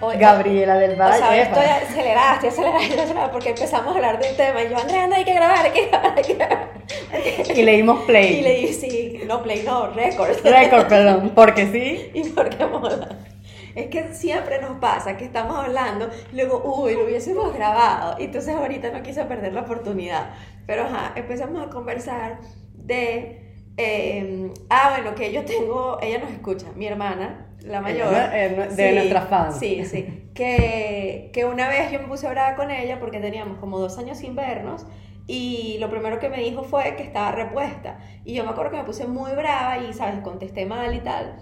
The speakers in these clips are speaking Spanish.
Oye, Gabriela del O sea, Valle. estoy acelerada, estoy acelerada, estoy acelerada porque empezamos a hablar de un tema y yo, Andrea, anda, hay que grabar, hay que grabar, hay que grabar. y le dimos play. Y le dije, sí, no, play, no, record. Record, perdón, porque sí. y porque mola. Es que siempre nos pasa que estamos hablando y luego, uy, lo hubiésemos grabado. Y entonces ahorita no quise perder la oportunidad. Pero ajá, empezamos a conversar de. Eh, ah, bueno, que yo tengo. Ella nos escucha, mi hermana, la mayor. De nuestras fans. Sí, sí. Que, que una vez yo me puse brava con ella porque teníamos como dos años sin vernos. Y lo primero que me dijo fue que estaba repuesta. Y yo me acuerdo que me puse muy brava y, ¿sabes? Contesté mal y tal.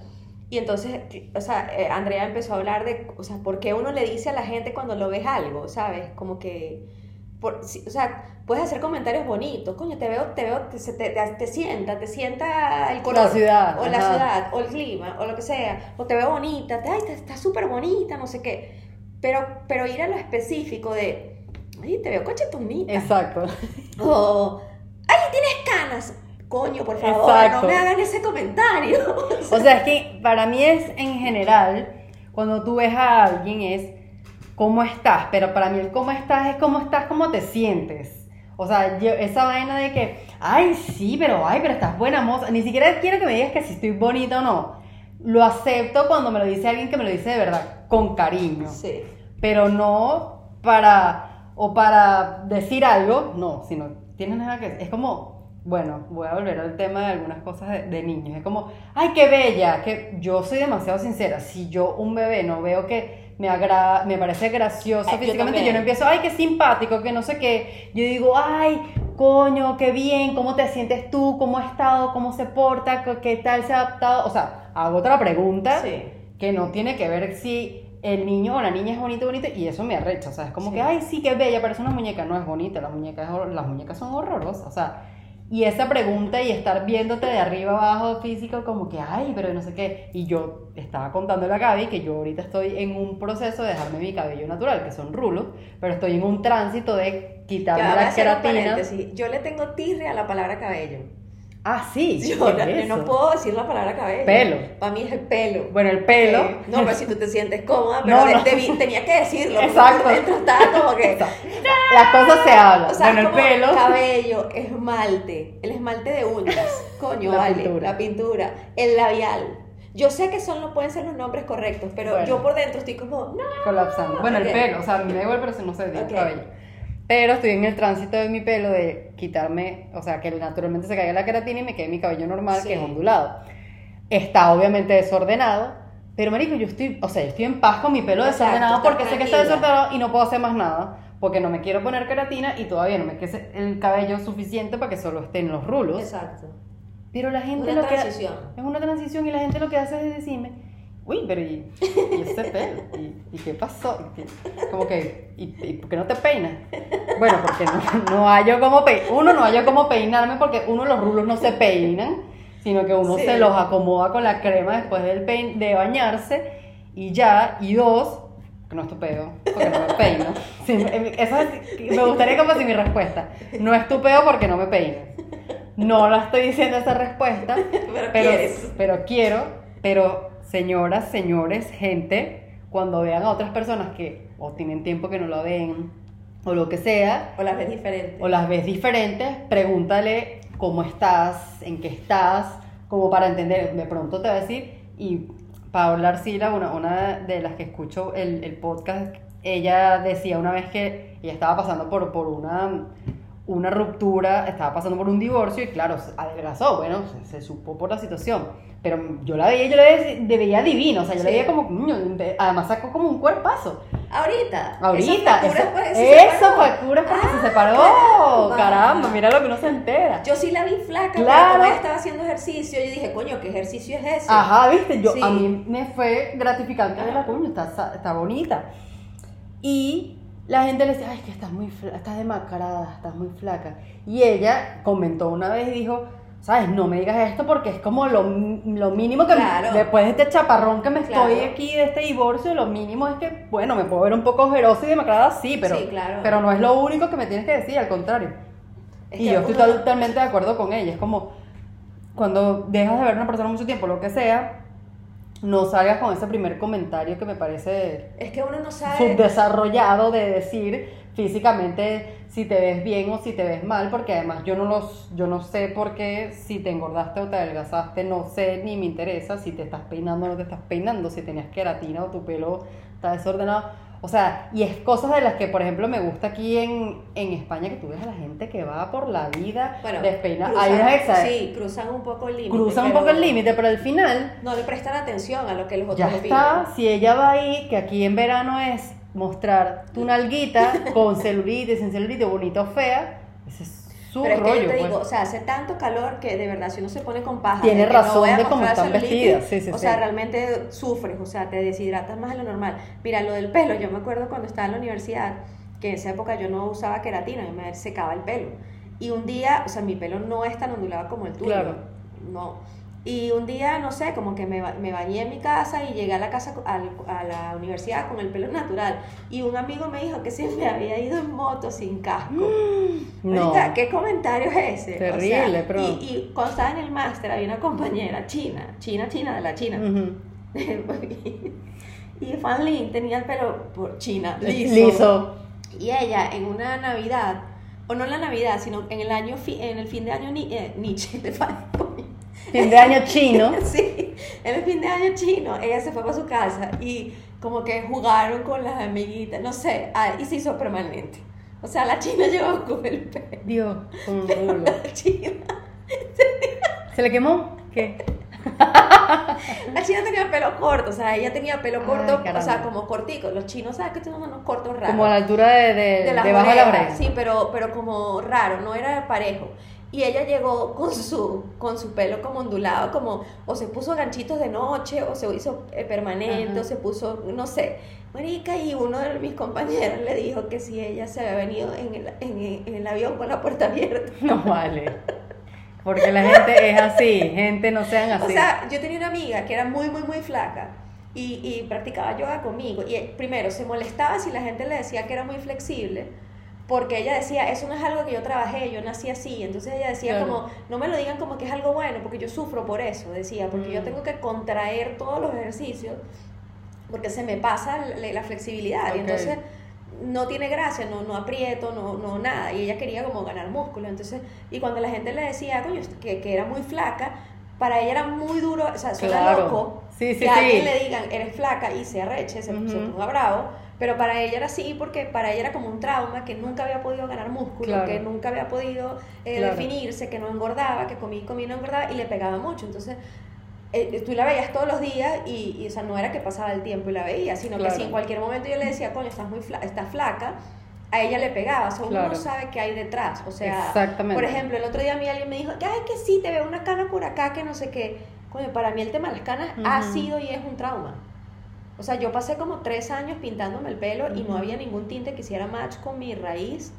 Y entonces, o sea, eh, Andrea empezó a hablar de, o sea, por qué uno le dice a la gente cuando lo ves algo, ¿sabes? Como que, por, o sea, puedes hacer comentarios bonitos, coño, te veo, te veo, te, te, te- te sienta, te sienta el color. La ciudad, O la ciudad, o el clima, o lo que sea, o te veo bonita, te, ay, estás súper bonita, no sé qué. Pero, pero ir a lo específico de, ay, te veo cochetonita. Exacto. O, ay, tienes canas. Coño, por favor, Exacto. no me hagan ese comentario. O sea, es que para mí es en general, cuando tú ves a alguien es cómo estás, pero para mí el cómo estás es cómo estás, cómo te sientes. O sea, yo- esa vaina de que, ay, sí, pero, ay, pero estás buena moza. Ni siquiera quiero que me digas que si estoy bonita o no. Lo acepto cuando me lo dice alguien que me lo dice de verdad, con cariño. Sí. Pero no para, o para decir algo, no, sino tienes nada que Es como, bueno, voy a volver al tema de algunas cosas de, de niños. Es como, ay, qué bella, que yo soy demasiado sincera. Si yo un bebé no veo que me agrada, me parece gracioso Ay, yo físicamente, yo, también. no empiezo, ay, qué simpático, que no sé qué. Yo digo, ay, coño, qué bien, cómo te sientes tú, cómo ha estado, cómo se porta, qué- tal se ha adaptado. O sea, hago otra pregunta Sí. que no tiene que ver si el niño o la niña es bonito bonito y eso me arrecha, o sea, es como Sí. que, ay, sí, qué bella, pero es una muñeca, no es bonita, las muñecas, las muñecas son horrorosas, o sea, y esa pregunta y estar viéndote de arriba abajo físico como que, ay, pero no sé qué, y yo estaba contándole a Gaby que yo ahorita estoy en un proceso de dejarme mi cabello natural, que son rulos, pero estoy en un tránsito de quitarme Ya, voy a las hacer un queratinas. paréntesis. Yo le tengo tirre a la palabra cabello. Ah, sí, Yo, ¿qué no- es no puedo decir la palabra cabello. Pelo. Para mí es el pelo. Bueno, el pelo. Eh, no, pero si tú te sientes cómoda, pero No, de- no. debí- tenía que decirlo. Exacto. dentro estaba como que. Las cosas se hablan. O sea, bueno, el pelo. cabello, esmalte, el esmalte de uñas, coño, La vale, pintura. la pintura, el labial. Yo sé que son, no pueden ser los nombres correctos, pero Bueno. yo por dentro estoy como, no. colapsando. Bueno, el pelo, o sea, me da igual, pero si no se digo Ok. cabello. Pero estoy en el tránsito de mi pelo de quitarme, o sea, que naturalmente se caiga la queratina y me quede mi cabello normal, Sí. que es ondulado. Está obviamente desordenado, pero marico, yo estoy, o sea, yo estoy en paz con mi pelo Exacto, desordenado porque sé que está desordenado y no puedo hacer más nada, porque no me quiero poner queratina y todavía no me quede el cabello suficiente para que solo esté en los rulos. Exacto. Pero la gente Una lo que transición. es una transición y la gente lo que hace es decirme, uy, pero ¿y, y ese pelo? ¿Y, y qué pasó? ¿Y Como que, ¿y, por qué no te peinas? Bueno, porque no, no hallo cómo pe uno no hallo cómo peinarme porque uno los rulos no se peinan, sino que uno Sí. se los acomoda con la crema después del pein de bañarse y ya, y dos, no es tu pedo, porque no me peino. Sí, eso es- me gustaría como si mi respuesta, no es tu pedo porque no me peino. No la estoy diciendo esa respuesta, Pero pero, quieres. pero quiero, pero señoras, señores, gente, cuando vean a otras personas que o tienen tiempo que no la ven, o lo que sea, O las ves diferentes. o las ves diferentes, pregúntale cómo estás, en qué estás, como para entender. De pronto te va a decir, y Paola Arcila, una, una de las que escucho el, el podcast, ella decía una vez que ella estaba pasando por, por una, una ruptura, estaba pasando por un divorcio y claro, se adelgazó, bueno, se, se supo por la situación. Pero yo la veía, yo la veía, la veía divina, o sea, yo la Sí. veía como, de- además sacó como un cuerpazo. Ahorita. Ahorita, eso, facturas, pues, se eso separó. factura porque se Ah, separó. caramba. Caramba, mira lo que uno se entera. Yo sí la vi flaca, pero Claro. como ella estaba haciendo ejercicio, yo dije, coño, ¿qué ejercicio es ese? Ajá, viste, yo Sí. a mí me fue gratificante ver la coño, está, está bonita. Y la gente le decía, ay, que estás muy estás demacrada, estás muy flaca. Y ella comentó una vez y dijo, sabes, no me digas esto porque es como lo, lo mínimo que Claro. después de este chaparrón que me Claro. estoy aquí de este divorcio, lo mínimo es que, bueno, me puedo ver un poco ojerosa y demacrada, sí, pero, Sí, claro. pero no es lo único que me tienes que decir, al contrario. Es y yo estoy uno- totalmente de acuerdo con ella. Es como cuando dejas de ver a una persona mucho tiempo, lo que sea, no salgas con ese primer comentario que me parece Es que uno no sabe. subdesarrollado de decir físicamente si te ves bien o si te ves mal, porque además yo no los, yo no sé por qué si te engordaste o te adelgazaste, no sé ni me interesa si te estás peinando o no te estás peinando, si tenías queratina o tu pelo está desordenado. O sea, y es cosas de las que, por ejemplo, me gusta aquí en, en España, que tú ves a la gente que va por la vida Bueno, despeinada. cruzan- Hay unas exa- Sí, cruzan un poco el límite. cruzan un pero poco el límite, pero al final No le prestan atención a lo que los otros ya está, si ella va ahí, que aquí en verano es mostrar tu nalguita con celulitis, sin celulitis, bonita o fea, ese es su Pero es que yo te digo, pues. o sea, hace tanto calor que de verdad si uno se pone con paja. Tiene no razón voy a de cómo están vestidas, sí, sí, O sí. sea, realmente sufres, o sea, te deshidratas más de lo normal. Mira, lo del pelo, yo me acuerdo cuando estaba en la universidad, que en esa época yo no usaba queratina, yo me secaba el pelo. Y un día, o sea, mi pelo no es tan ondulado como el tuyo. Claro. No. Y un día, no sé, como que me, me bañé en mi casa y llegué a la casa, al- a la universidad con el pelo natural. Y un amigo me dijo que si me había ido en moto sin casco. no. Marica, ¿qué comentario es ese? O sea, Terrible, pero- Y, y cuando estaba en el máster había una compañera china, china, china de la China. Ujú. y Fan Lin tenía el pelo por China, liso. Liso. Y ella en una Navidad, o no en la Navidad, sino en el año en el fin de año ni, eh, Nietzsche, de Fan- Fin de año chino. Sí, en el fin de año chino, ella se fue para su casa y como que jugaron con las amiguitas, no sé, y se hizo permanente. O sea, la china llevaba con el pelo. Dios, con. La china, ¿Se le quemó? ¿Qué? la china tenía pelo corto, o sea, ella tenía pelo Ay, corto, o sea, como cortico. Los chinos, ¿sabes que tienen unos cortos raros? Como a la altura de, de, de las debajo de la oreja. Sí, pero, pero como raro, no era parejo. Y ella llegó con su, con su pelo como ondulado, como, o se puso ganchitos de noche, o se hizo eh, permanente, Ajá. o se puso, no sé. Marica, y uno de mis compañeros le dijo que si ella se había venido en el, en en el avión con la puerta abierta. No vale. Porque la gente es así, gente no sean así. O sea, yo tenía una amiga que era muy, muy, muy flaca y, y practicaba yoga conmigo. Y eh, primero se molestaba si la gente le decía que era muy flexible, porque ella decía, eso no es algo que yo trabajé, yo nací así. Entonces ella decía Claro. como, no me lo digan como que es algo bueno, porque yo sufro por eso, decía, porque yo Mm. tengo que contraer todos los ejercicios, porque se me pasa la, la flexibilidad. Y entonces no tiene gracia, no, no aprieto, no, no nada. Y ella quería como ganar músculo. Entonces, y cuando la gente le decía, coño, que, que era muy flaca, para ella era muy duro, o sea, suena Claro. loco Sí, sí, que a alguien sí. le digan, eres flaca y se arreche, se, se Ujú. ponga bravo. Pero para ella era así porque para ella era como un trauma que nunca había podido ganar músculo, Claro. que nunca había podido eh, Claro. definirse, que no engordaba, que comía y comía y no engordaba y le pegaba mucho. Entonces, eh, tú la veías todos los días y, y, o sea, no era que pasaba el tiempo y la veías, sino Claro. que si en cualquier momento yo le decía, coño, estás muy fla estás flaca, a ella le pegaba. O sea, uno no sabe qué hay detrás. O sea, por ejemplo, el otro día a mí alguien me dijo, ay, que sí, te veo una cana por acá, que no sé qué. Coño, para mí el tema de las canas ha sido y es un trauma. O sea, yo pasé como tres años pintándome el pelo y no había ningún tinte que hiciera match con mi raíz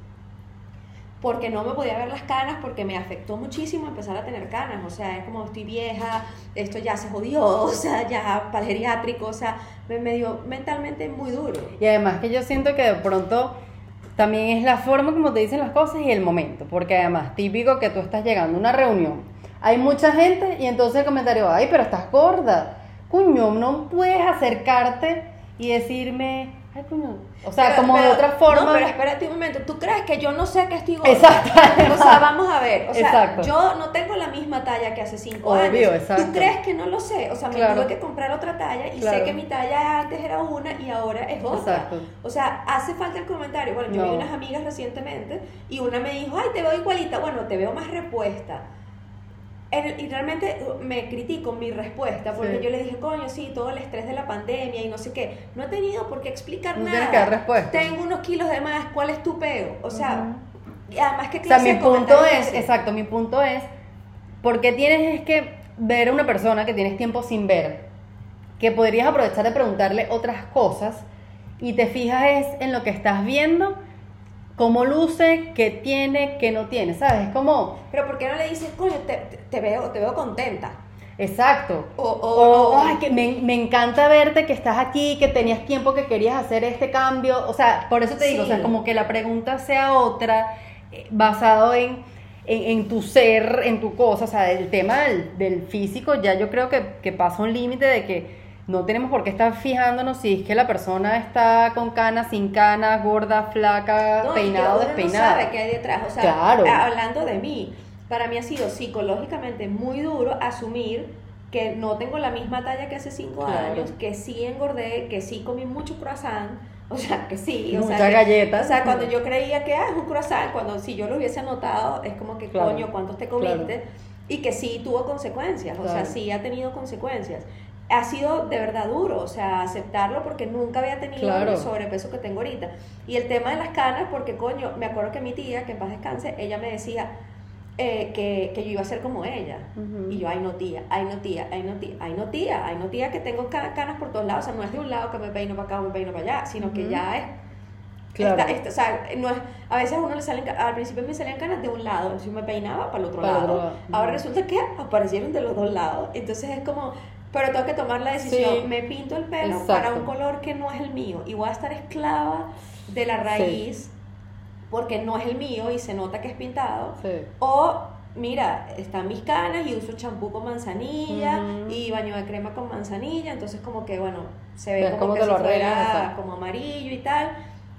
porque no me podía ver las canas porque me afectó muchísimo empezar a tener canas, o sea, es como estoy vieja, esto ya se jodió, o sea, ya para el geriátrico, o sea, me, me dio mentalmente muy duro. Y además que yo siento que de pronto también es la forma como te dicen las cosas y el momento, porque además típico que tú estás llegando a una reunión, hay mucha gente y entonces el comentario, ay, pero estás gorda, cuño, no puedes acercarte y decirme, ay, cuño, o sea, Pero- como de otra forma. No, pero espérate un momento, ¿tú crees que yo no sé que estoy gorda? Exacto. O sea, vamos a ver, o sea, Exacto. yo no tengo la misma talla que hace cinco Obvio, años. exacto. ¿Tú crees que no lo sé? O sea, me Claro. tuve que comprar otra talla y Claro. sé que mi talla antes era una y ahora es otra. Exacto. O sea, hace falta el comentario. Bueno, yo No. vi unas amigas recientemente y una me dijo, ay, te veo igualita. Bueno, te veo más repuesta. Y realmente uh, me critico mi respuesta porque Sí. yo le dije, coño, sí, todo el estrés de la pandemia y no sé qué. No he tenido por qué explicar No nada. que dar respuesta. Tengo unos kilos de más, ¿cuál es tu peo? O sea, además, ¿qué O sea, mi punto es, exacto, mi punto es, porque tienes es que ver a una persona que tienes tiempo sin ver, que podrías aprovechar de preguntarle otras cosas y te fijas es en lo que estás viendo, cómo luce, qué tiene, qué no tiene, ¿sabes? Es como, Pero ¿por qué no le dices, coño, te, veo, te veo contenta? exacto. O, o, ay, que me, me encanta verte, que estás aquí, que tenías tiempo que querías hacer este cambio. O sea, por eso te digo, o sea, como que la pregunta sea otra, eh, basado en, en, en tu ser, en tu cosa. O sea, el tema del, del físico, ya yo creo que, que pasa un límite de que no tenemos por qué estar fijándonos si es que la persona está con canas, sin canas, gorda, flaca, No, peinado, que uno despeinada. No sabe qué hay detrás. O sea, Claro. hablando de mí, para mí ha sido psicológicamente muy duro asumir que no tengo la misma talla que hace cinco Claro. años, que sí engordé, que sí comí mucho croissant, o sea, que sí. O Muchas sea, que- galletas. O sea, cuando yo creía que ah, es un croissant, cuando si yo lo hubiese anotado, es como que Claro. coño, ¿cuántos te comiste? Claro. Y que sí tuvo consecuencias, o sea, sí ha tenido consecuencias. Ha sido de verdad duro, o sea, aceptarlo porque nunca había tenido Claro. el sobrepeso que tengo ahorita. Y el tema de las canas, porque coño, me acuerdo que mi tía, que en paz descanse, ella me decía eh, que, que yo iba a ser como ella. Y yo, ay no tía, ay no tía, ay no tía, ay no tía, ay no tía, que tengo ca- canas por todos lados. O sea, no es de un lado que me peino para acá o me peino para allá, sino que ya es Claro. esta- esta- o sea, no es, a veces a uno le salen, al principio me salían canas de un lado, yo me peinaba para el otro Para lado. Ahora resulta que aparecieron de los dos lados. Entonces es como, pero tengo que tomar la decisión. Sí. Me pinto el pelo Exacto. para un color que no es el mío y voy a estar esclava de la raíz porque no es el mío y se nota que es pintado. Sí. O, mira, están mis canas y uso champú con manzanilla y baño de crema con manzanilla, entonces como que, bueno, se ve como que si lo fuera como amarillo y tal.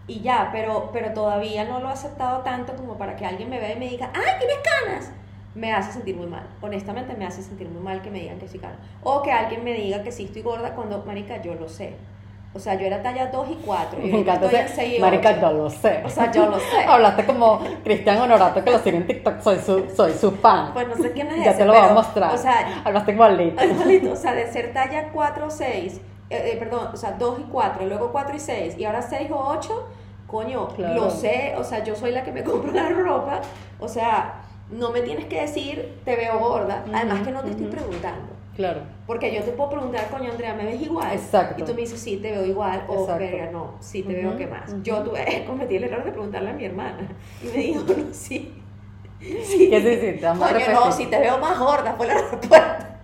Y ya, pero, pero todavía no lo he aceptado tanto como para que alguien me vea y me diga, ¡ay, tienes canas! Me hace sentir muy mal. Honestamente, me hace sentir muy mal que me digan que sí canas. O que alguien me diga que sí estoy gorda cuando, marica, yo lo sé. O sea, yo era talla 2 y 4. Me encanta estoy en ese- 6 y Marica, 8. yo lo sé. O sea, yo lo sé. Hablaste como Cristian Honorato que lo sigue en TikTok, soy su, soy su fan. Pues no sé quién es ya ese, te lo voy a pero, mostrar. O sea, Hablaste como Alito. Igualito, o sea, de ser talla 4 o 6, eh, eh, perdón, o sea, 2 y 4, luego 4 y 6, y ahora 6 o 8, coño, Claro. lo sé, o sea, yo soy la que me compro la ropa, o sea, no me tienes que decir, te veo gorda, además que no te estoy preguntando. Claro. Porque yo te puedo preguntar, coño, Andrea, ¿me ves igual? Exacto. Y tú me dices, sí, te veo igual. O, Exacto. verga, no, sí, te veo que más. Yo tuve, cometí el error de preguntarle a mi hermana. Y me dijo, no, sí. sí. ¿Qué? Te Coño, no, si te veo más gorda, fue la respuesta.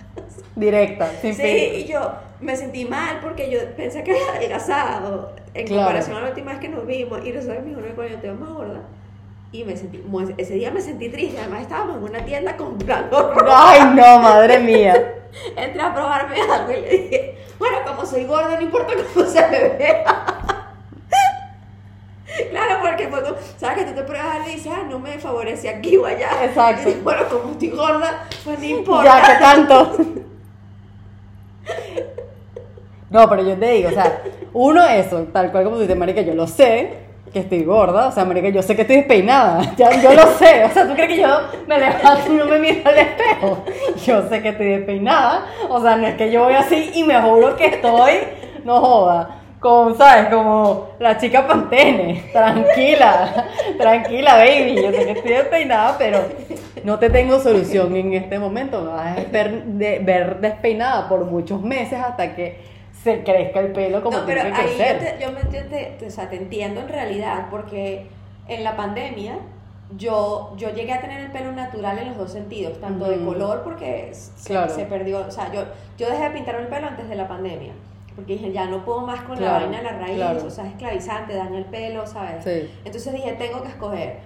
Directa, sin Sí, y yo me sentí mal porque yo pensé que había adelgazado en Claro. comparación a la última vez que nos vimos. Y resulta que me dijo, no, coño, te veo más gorda. Y me sentí, ese día me sentí triste. Además, estábamos en una tienda comprando ropa. Ay, no, madre mía. Entré a probarme algo y le dije, bueno, como soy gorda, no importa cómo se me vea. Claro, porque como, sabes que tú te pruebas algo y dices, ah, no me favorece aquí o allá. Exacto. Y dije, bueno, como estoy gorda, pues no importa. Ya, ¿qué tanto? No, pero yo te digo, o sea, uno eso, tal cual como tú dices, marica, yo lo sé, que estoy gorda, o sea, marica, yo sé que estoy despeinada, ya, yo lo sé, o sea, ¿tú crees que yo me levanto y no me miro al espejo? Yo sé que estoy despeinada, o sea, no es que yo voy así y me juro que estoy, no joda, con, ¿sabes? Como la chica Pantene, tranquila, tranquila, baby, yo sé que estoy despeinada, pero no te tengo solución en este momento, me vas a ver, de- ver despeinada por muchos meses hasta que se crezca el pelo como no, pero que ahí yo, crecer. te, yo te- te- o sea, te entiendo en realidad, porque en la pandemia yo, yo llegué a tener el pelo natural en los dos sentidos, tanto de color porque se, Claro. se perdió, o sea, yo, yo dejé de pintarme el pelo antes de la pandemia, porque dije, ya no puedo más con la vaina de la raíz, claro. o sea, es esclavizante, daña el pelo, ¿sabes? Sí. Entonces dije, tengo que escoger.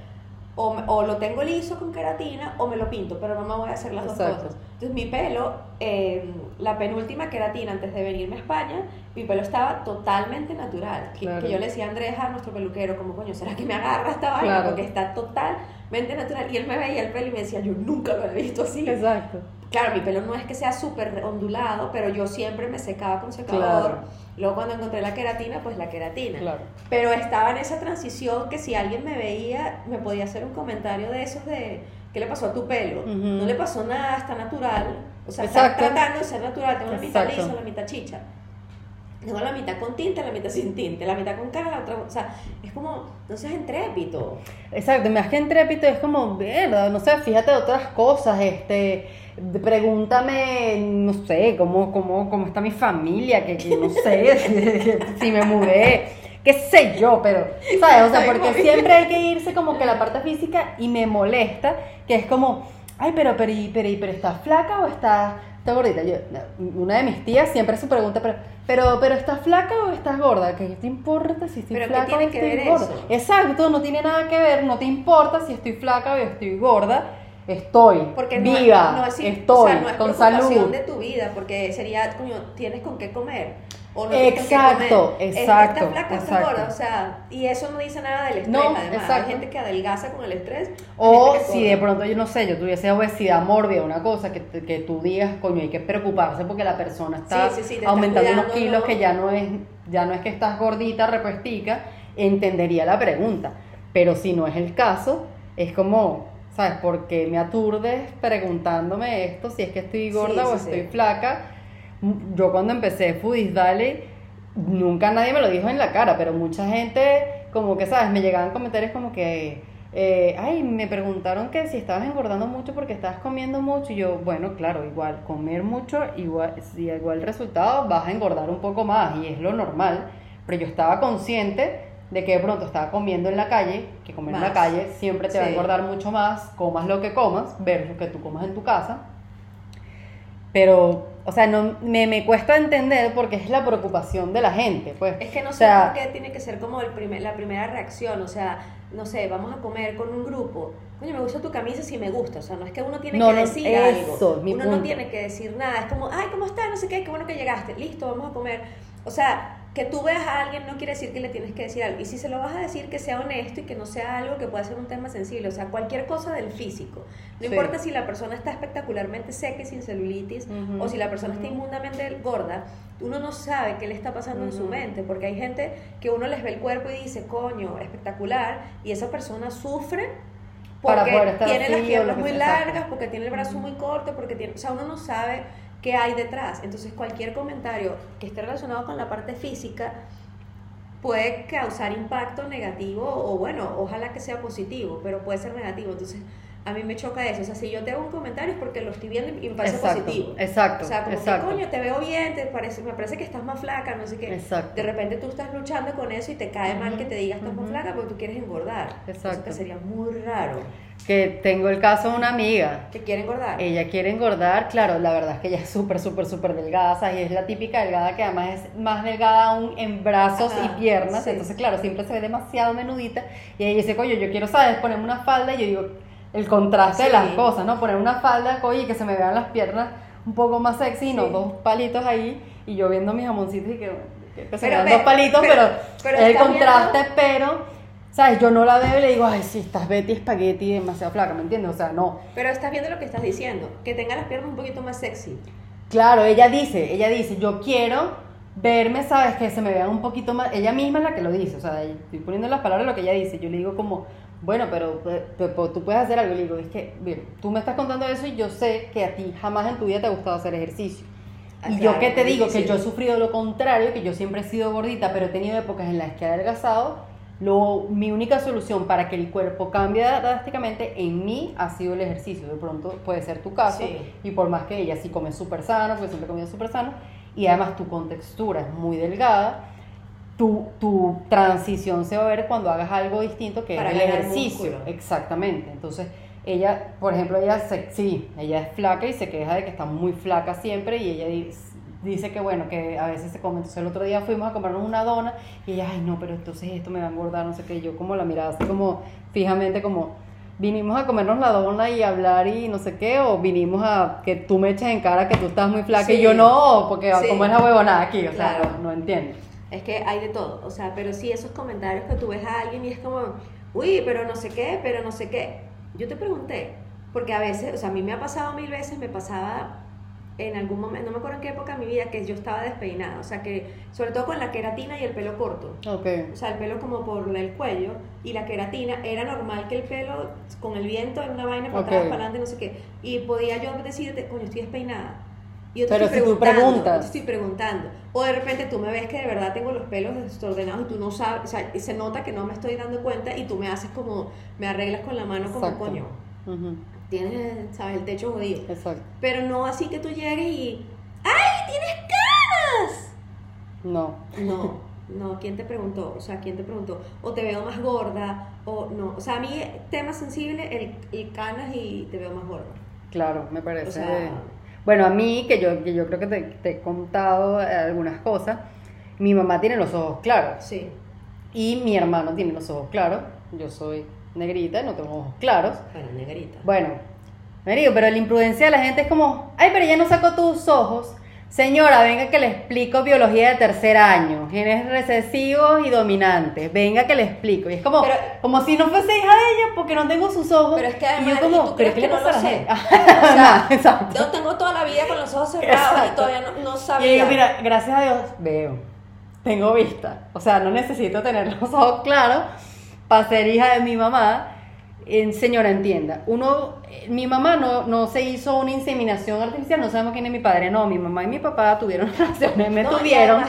O, o lo tengo liso con queratina o me lo pinto, pero no me voy a hacer las dos Exacto. cosas. Entonces mi pelo, eh, la penúltima queratina antes de venirme a España, mi pelo estaba totalmente natural. Que, Claro. que yo le decía a Andrés, a nuestro peluquero, como coño, ¿será que me agarra esta vaina? Claro. Porque está totalmente natural. Y él me veía el pelo y me decía, yo nunca lo he visto así. Exacto. Claro, mi pelo no es que sea súper ondulado, pero yo siempre me secaba con secador. Claro. Luego cuando encontré la queratina, pues la queratina. Claro. Pero estaba en esa transición que si alguien me veía, me podía hacer un comentario de esos de, ¿qué le pasó a tu pelo? No le pasó nada, está natural. O sea, está tratando de ser natural, tengo la mitad lisa, la mitad chicha. Tengo la mitad con tinte, la mitad sin tinte, la mitad con cara, la otra, o sea, es como, no seas entrépito. Exacto, más que entrépito es como, verdad, no sé, fíjate de otras cosas, este, pregúntame, no sé, cómo, cómo, cómo está mi familia, que, que no sé, si me mudé, qué sé yo, pero, ¿sabes? O sea, porque siempre hay que irse como que a la parte física y me molesta, que es como, ay, pero, pero, pero, pero ¿estás flaca o estás, estás gordita? Yo, una de mis tías siempre se pregunta, pero, pero, pero ¿estás flaca o estás gorda? ¿Qué te importa si estoy Pero ¿qué flaca tiene o que estoy ver gorda? eso? Exacto, no tiene nada que ver, no te importa si estoy flaca o estoy gorda. Estoy Porque no viva, no es, estoy o sea, no es con salud. de tu vida, porque sería, coño, tienes con qué comer. O no Exacto, comer. Es- exacto, flaca, exacto. gorda, o sea, y eso no dice nada del estrés, No, además. exacto. Hay gente que adelgaza con el estrés. O si de pronto, yo no sé, yo tuviese obesidad mórbida, una cosa que, que tú digas, coño, hay que preocuparse porque la persona está Sí, sí, sí, te está aumentando unos kilos que ya no es ya no es que estás gordita, repuestica, entendería la pregunta. Pero si no es el caso, es como, ¿sabes? ¿Por qué me aturdes preguntándome esto? Si es que estoy gorda Sí, o sí, estoy sí. flaca. Yo cuando empecé Foodies Valley, nunca nadie me lo dijo en la cara, pero mucha gente, como que, ¿sabes? Me llegaban comentarios como que, eh, ay, me preguntaron que si estabas engordando mucho porque estabas comiendo mucho. Y yo, bueno, claro, igual, comer mucho, igual, si igual resultado, vas a engordar un poco más y es lo normal. Pero yo estaba consciente de que de pronto estaba comiendo en la calle, que comer en la calle siempre te va a engordar mucho más, comas lo que comas, versus que tú comas en tu casa. Pero, o sea, no, me, me cuesta entender porque es la preocupación de la gente, pues. Es que no O sé sea, por qué tiene que ser como el primer, la primera reacción, o sea, no sé, vamos a comer con un grupo. Coño, me gusta tu camisa si me gusta, o sea, no es que uno tiene No, que no, decir eso, algo. mi Uno no punto. tiene que decir nada, es como, ay, ¿cómo estás? No sé qué, qué bueno que llegaste. Listo, vamos a comer. O sea, que tú veas a alguien no quiere decir que le tienes que decir algo. Y si se lo vas a decir, que sea honesto y que no sea algo que pueda ser un tema sensible. O sea, cualquier cosa del físico. No Sí. importa si la persona está espectacularmente seca y sin celulitis o si la persona está inmundamente gorda, uno no sabe qué le está pasando en su mente, porque hay gente que uno les ve el cuerpo y dice, coño, espectacular, y esa persona sufre porque tiene las piernas muy largas, porque tiene el brazo muy corto, porque tiene, o sea, uno no sabe qué hay detrás. Entonces, cualquier comentario que esté relacionado con la parte física puede causar impacto negativo o bueno, ojalá que sea positivo, pero puede ser negativo. Entonces, a mí me choca eso. O sea, si yo te hago un comentario es porque lo estoy viendo y me parece Exacto, positivo. exacto, O sea, como exacto. que coño, te veo bien, te parece, me parece que estás más flaca, no sé qué. Exacto. De repente tú estás luchando con eso y te cae mal Ujú, que te digas estás más ujú. flaca porque tú quieres engordar. Eso Exacto. que sería muy raro. que tengo el caso de una amiga. Que quiere engordar. Ella quiere engordar, claro, la verdad es que ella es súper, súper, súper delgada, y es la típica delgada que además es más delgada aún en brazos Ajá, y piernas, sí. entonces claro, siempre se ve demasiado menudita y ella dice, coño, yo quiero, ¿sabes? Ponerme una falda y yo digo, el contraste de las cosas, ¿no? Poner una falda, oye, que se me vean las piernas un poco más sexy, no Sí. dos palitos ahí y yo viendo mis jamoncitos y que, que se Pero me vean ve, dos palitos, pero- el contraste, pero... ¿Sabes? Yo no la veo y le digo, ay, sí, estás Betty Spaghetti demasiado flaca, ¿me entiendes? O sea, no. Pero estás viendo lo que estás diciendo, que tenga las piernas un poquito más sexy. Claro, ella dice, ella dice, yo quiero verme, sabes, que se me vean un poquito más, ella misma es la que lo dice, o sea, estoy poniendo en las palabras lo que ella dice, yo le digo como, bueno, pero pues, tú puedes hacer algo, y le digo, es que, bien, tú me estás contando eso y yo sé que a ti jamás en tu vida te ha gustado hacer ejercicio. Ah, Y claro, yo que te digo que yo he sufrido lo contrario, que yo siempre he sido gordita, pero he tenido épocas en las que he adelgazado, lo, mi única solución para que el cuerpo cambie drásticamente en mí ha sido el ejercicio. De pronto puede ser tu caso, Sí. y por más que ella sí come súper sano, porque siempre he comido súper sano, y además tu contextura es muy delgada, tu, tu transición se va a ver cuando hagas algo distinto que Para es el ejercicio. músculo. Exactamente. Entonces, ella, por ejemplo, ella se, sí, ella es flaca y se queja de que está muy flaca siempre y ella di- dice que bueno, que a veces se come. Entonces el otro día fuimos a comprarnos una dona y ella, ay no, pero entonces esto me va a engordar, no sé qué. Y yo como la miraba así como fijamente como, vinimos a comernos la dona y hablar y no sé qué, o vinimos a que tú me eches en cara que tú estás muy flaca y Sí. yo no, porque Sí. como es la huevonada aquí, o sea, Claro. no, no entiendo. Es que hay de todo, o sea, pero sí esos comentarios que tú ves a alguien y es como, uy, pero no sé qué, pero no sé qué. Yo te pregunté, porque a veces, o sea, a mí me ha pasado mil veces, me pasaba en algún momento, no me acuerdo en qué época de mi vida, que yo estaba despeinada, o sea, que sobre todo con la queratina y el pelo corto. Ok. O sea, el pelo como por el cuello y la queratina, era normal que el pelo con el viento en una vaina para Ok. atrás, para adelante, no sé qué. Y podía yo decirte, coño, estoy despeinada. Y yo te Pero estoy si tú preguntas. te estoy preguntando. O de repente tú me ves que de verdad tengo los pelos desordenados y tú no sabes, o sea, se nota que no me estoy dando cuenta y tú me haces como, me arreglas con la mano como Exacto. coño. Tienes, sabes, el techo jodido. Exacto. Pero no así que tú llegues y, ¡ay, tienes canas! No. No, no, ¿quién te preguntó? O sea, ¿quién te preguntó? O te veo más gorda, o no. O sea, a mí, tema sensible, el, el canas y te veo más gorda. Claro, me parece. O sea- bueno, a mí, que yo, que yo creo que te, te he contado eh, algunas cosas, mi mamá tiene los ojos claros Sí, y mi hermano tiene los ojos claros. Yo soy negrita, no tengo ojos claros. para negrita. Bueno, Me digo, pero la imprudencia de la gente es como, ay, pero ya no sacó tus ojos. Señora, venga que le explico biología de tercer año, genes recesivos y dominantes. Venga que le explico. Y es como, Pero- como si no fuese hija de ella porque no tengo sus ojos. Pero es que y además, yo como, ¿y tú ¿pero crees que no lo sé? O sea, Exacto. Yo tengo toda la vida con los ojos cerrados Exacto. y todavía no, no Y sabía. mira, gracias a Dios, veo. Tengo vista. O sea, no necesito tener los ojos claros para ser hija de mi mamá. En, señora, entienda. Uno, eh, mi mamá no, no se hizo una inseminación artificial, no sabemos quién es mi padre. No, mi mamá y mi papá tuvieron relaciones, me No, tuvieron.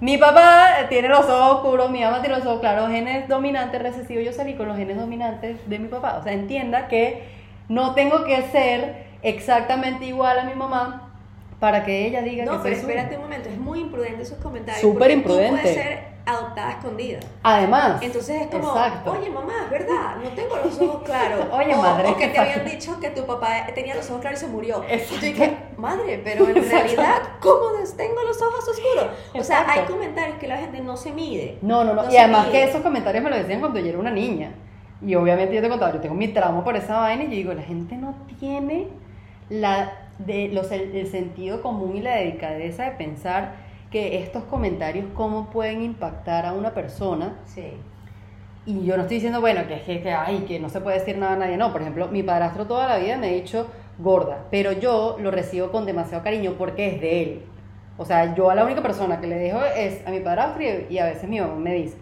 Mi papá tiene los ojos oscuros, mi mamá tiene los ojos claros, genes dominantes, recesivos. Yo salí con los genes dominantes de mi papá. O sea, entienda que no tengo que ser exactamente igual a mi mamá para que ella diga que No, pero espérate un momento, es muy imprudente esos comentarios. Súper imprudente. Tú puedes ser adoptada escondida. Además. Entonces es como, Exacto. oye mamá, verdad, no tengo los ojos claros. Oye, o, madre, O que te exacto. habían dicho que tu papá tenía los ojos claros y se murió. Exacto. Y tú dices, madre, pero en realidad, ¿cómo tengo los ojos oscuros? O sea, hay comentarios que la gente no se mide. No, no, no. No y además mide. que esos comentarios me lo decían cuando yo era una niña. Y obviamente yo te contaba, yo tengo mi trauma por esa vaina y yo digo, la gente no tiene la, de, los, el, el sentido común y la delicadeza de pensar que estos comentarios cómo pueden impactar a una persona. Sí. Y yo no estoy diciendo, bueno, que es que, que, ay, que no se puede decir nada a nadie. No, por ejemplo, mi padrastro toda la vida me ha dicho gorda, pero yo lo recibo con demasiado cariño porque es de él. O sea, yo a la única persona que le dejo es a mi padrastro y, y a veces mi mamá me dice.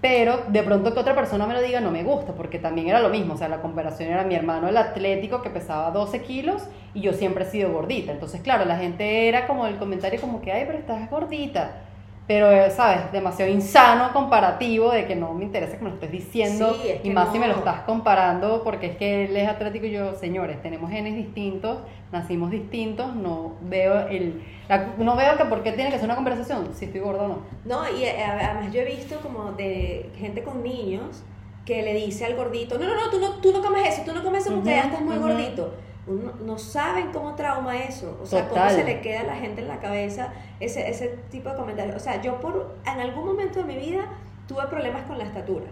Pero de pronto que otra persona me lo diga no me gusta, porque también era lo mismo. O sea, la comparación era mi hermano el atlético que pesaba 12 kilos y yo siempre he sido gordita. Entonces, claro, la gente era como el comentario como que, ay, pero estás gordita. Pero, ¿sabes? Demasiado insano comparativo de que no me interesa que me lo estés diciendo. Sí, es y que más no. si me lo estás comparando, porque es que él es atlético y yo, señores, tenemos genes distintos, nacimos distintos, no veo el... la- no veo que por qué tiene que ser una conversación, si estoy gorda o no. No, y eh, además yo he visto como de gente con niños que le dice al gordito, no, no, no, tú no, tú no comes eso, tú no comes eso porque Ujú, ya estás muy gordito. Uno, no saben cómo trauma eso, o sea, Total. cómo se le queda a la gente en la cabeza ese, ese tipo de comentarios. O sea, yo por, en algún momento de mi vida tuve problemas con la estatura.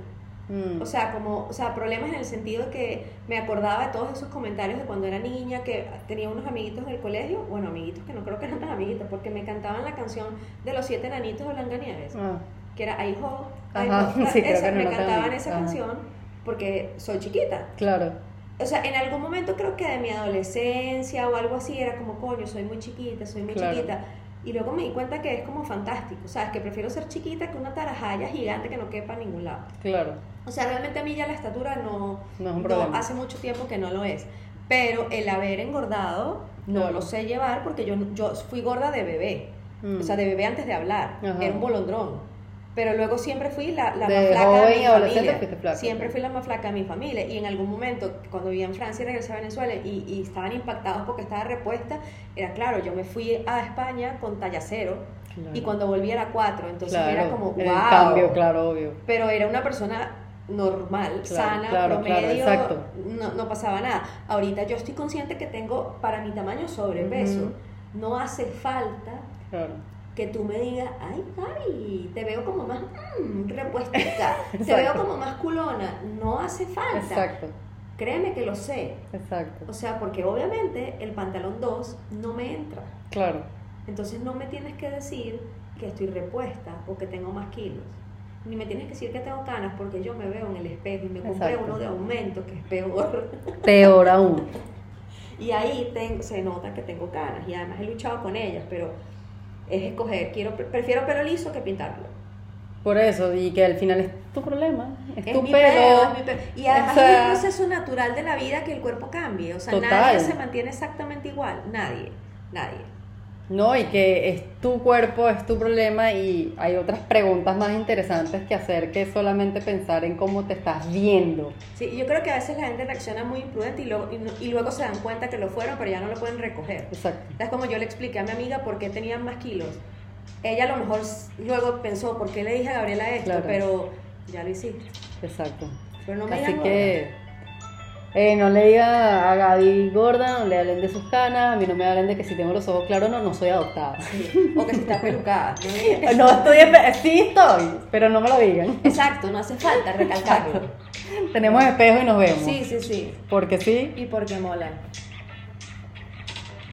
Mm. O sea, como, o sea, problemas en el sentido de que me acordaba de todos esos comentarios de cuando era niña, que tenía unos amiguitos en el colegio, bueno, amiguitos que no creo que eran tan amiguitos, porque me cantaban la canción de los siete enanitos de Blancanieves, Ah, que era Ay Ho, Ajá, Ho, sí, creo esa, que no me cantaban esa Ajá. canción porque soy chiquita. claro. O sea, en algún momento creo que de mi adolescencia o algo así era como, coño, soy muy chiquita, soy muy Claro. chiquita. Y luego me di cuenta que es como fantástico, ¿sabes? Que prefiero ser chiquita que una tarajaya gigante que no quepa en ningún lado. Claro. O sea, realmente a mí ya la estatura no, No es un problema. hace mucho tiempo que no lo es. Pero el haber engordado no Claro. lo sé llevar porque yo, yo fui gorda de bebé. Mm. O sea, de bebé antes de hablar. Ajá. Era un bolondrón. Pero luego siempre fui la, la más flaca de mi familia. flaca, Siempre fui la más flaca de mi familia. Y en algún momento, cuando vivía en Francia y regresé a Venezuela y, y estaban impactados porque estaba repuesta, era claro, yo me fui a España con talla cero. Claro. Y cuando volví era cuatro. Entonces Claro, era como, wow el cambio, claro, obvio. pero era una persona normal, Claro, sana, claro, promedio, no, no pasaba nada. Ahorita yo estoy consciente que tengo para mi tamaño sobrepeso. No hace falta Claro. Que tú me digas, ay, Cari, te veo como más mm, repuestica, te veo como más culona. No hace falta. Exacto, Créeme que lo sé. exacto. O sea, porque obviamente el pantalón 2 no me entra. Claro. Entonces no me tienes que decir que estoy repuesta o que tengo más kilos. Ni me tienes que decir que tengo canas porque yo me veo en el espejo y me compré Exacto. uno de aumento que es peor. Peor aún. Y ahí ten- se nota que tengo canas y además he luchado con ellas, pero es escoger, quiero prefiero pelo liso que pintarlo. Por eso, y que al final es tu problema, es, Es tu mi pelo. pelo, es mi pelo. Y además O sea, es un proceso natural de la vida que el cuerpo cambie. O sea, Total. nadie se mantiene exactamente igual. Nadie. Nadie. No, y que es tu cuerpo, es tu problema y hay otras preguntas más interesantes que hacer que solamente pensar en cómo te estás viendo. Sí, yo creo que a veces la gente reacciona muy imprudente y luego, y, no- y luego se dan cuenta que lo fueron, pero ya no lo pueden recoger. Exacto. Es como yo le expliqué a mi amiga por qué tenían más kilos. Ella a lo mejor luego pensó, ¿por qué le dije a Gabriela esto? Claro. Pero ya lo hiciste. Exacto. Pero no me Así que eh, no le digan a Gaby gorda, no le hablen de sus canas, a mí no me hablen de que si tengo los ojos claros no, no soy adoptada. Sí. O que si está pelucada. No. No estoy, sí estoy, pero no me lo digan. Exacto, no hace falta recalcarlo. Tenemos espejo y nos vemos. Sí, sí, sí. Porque sí. Y porque molan.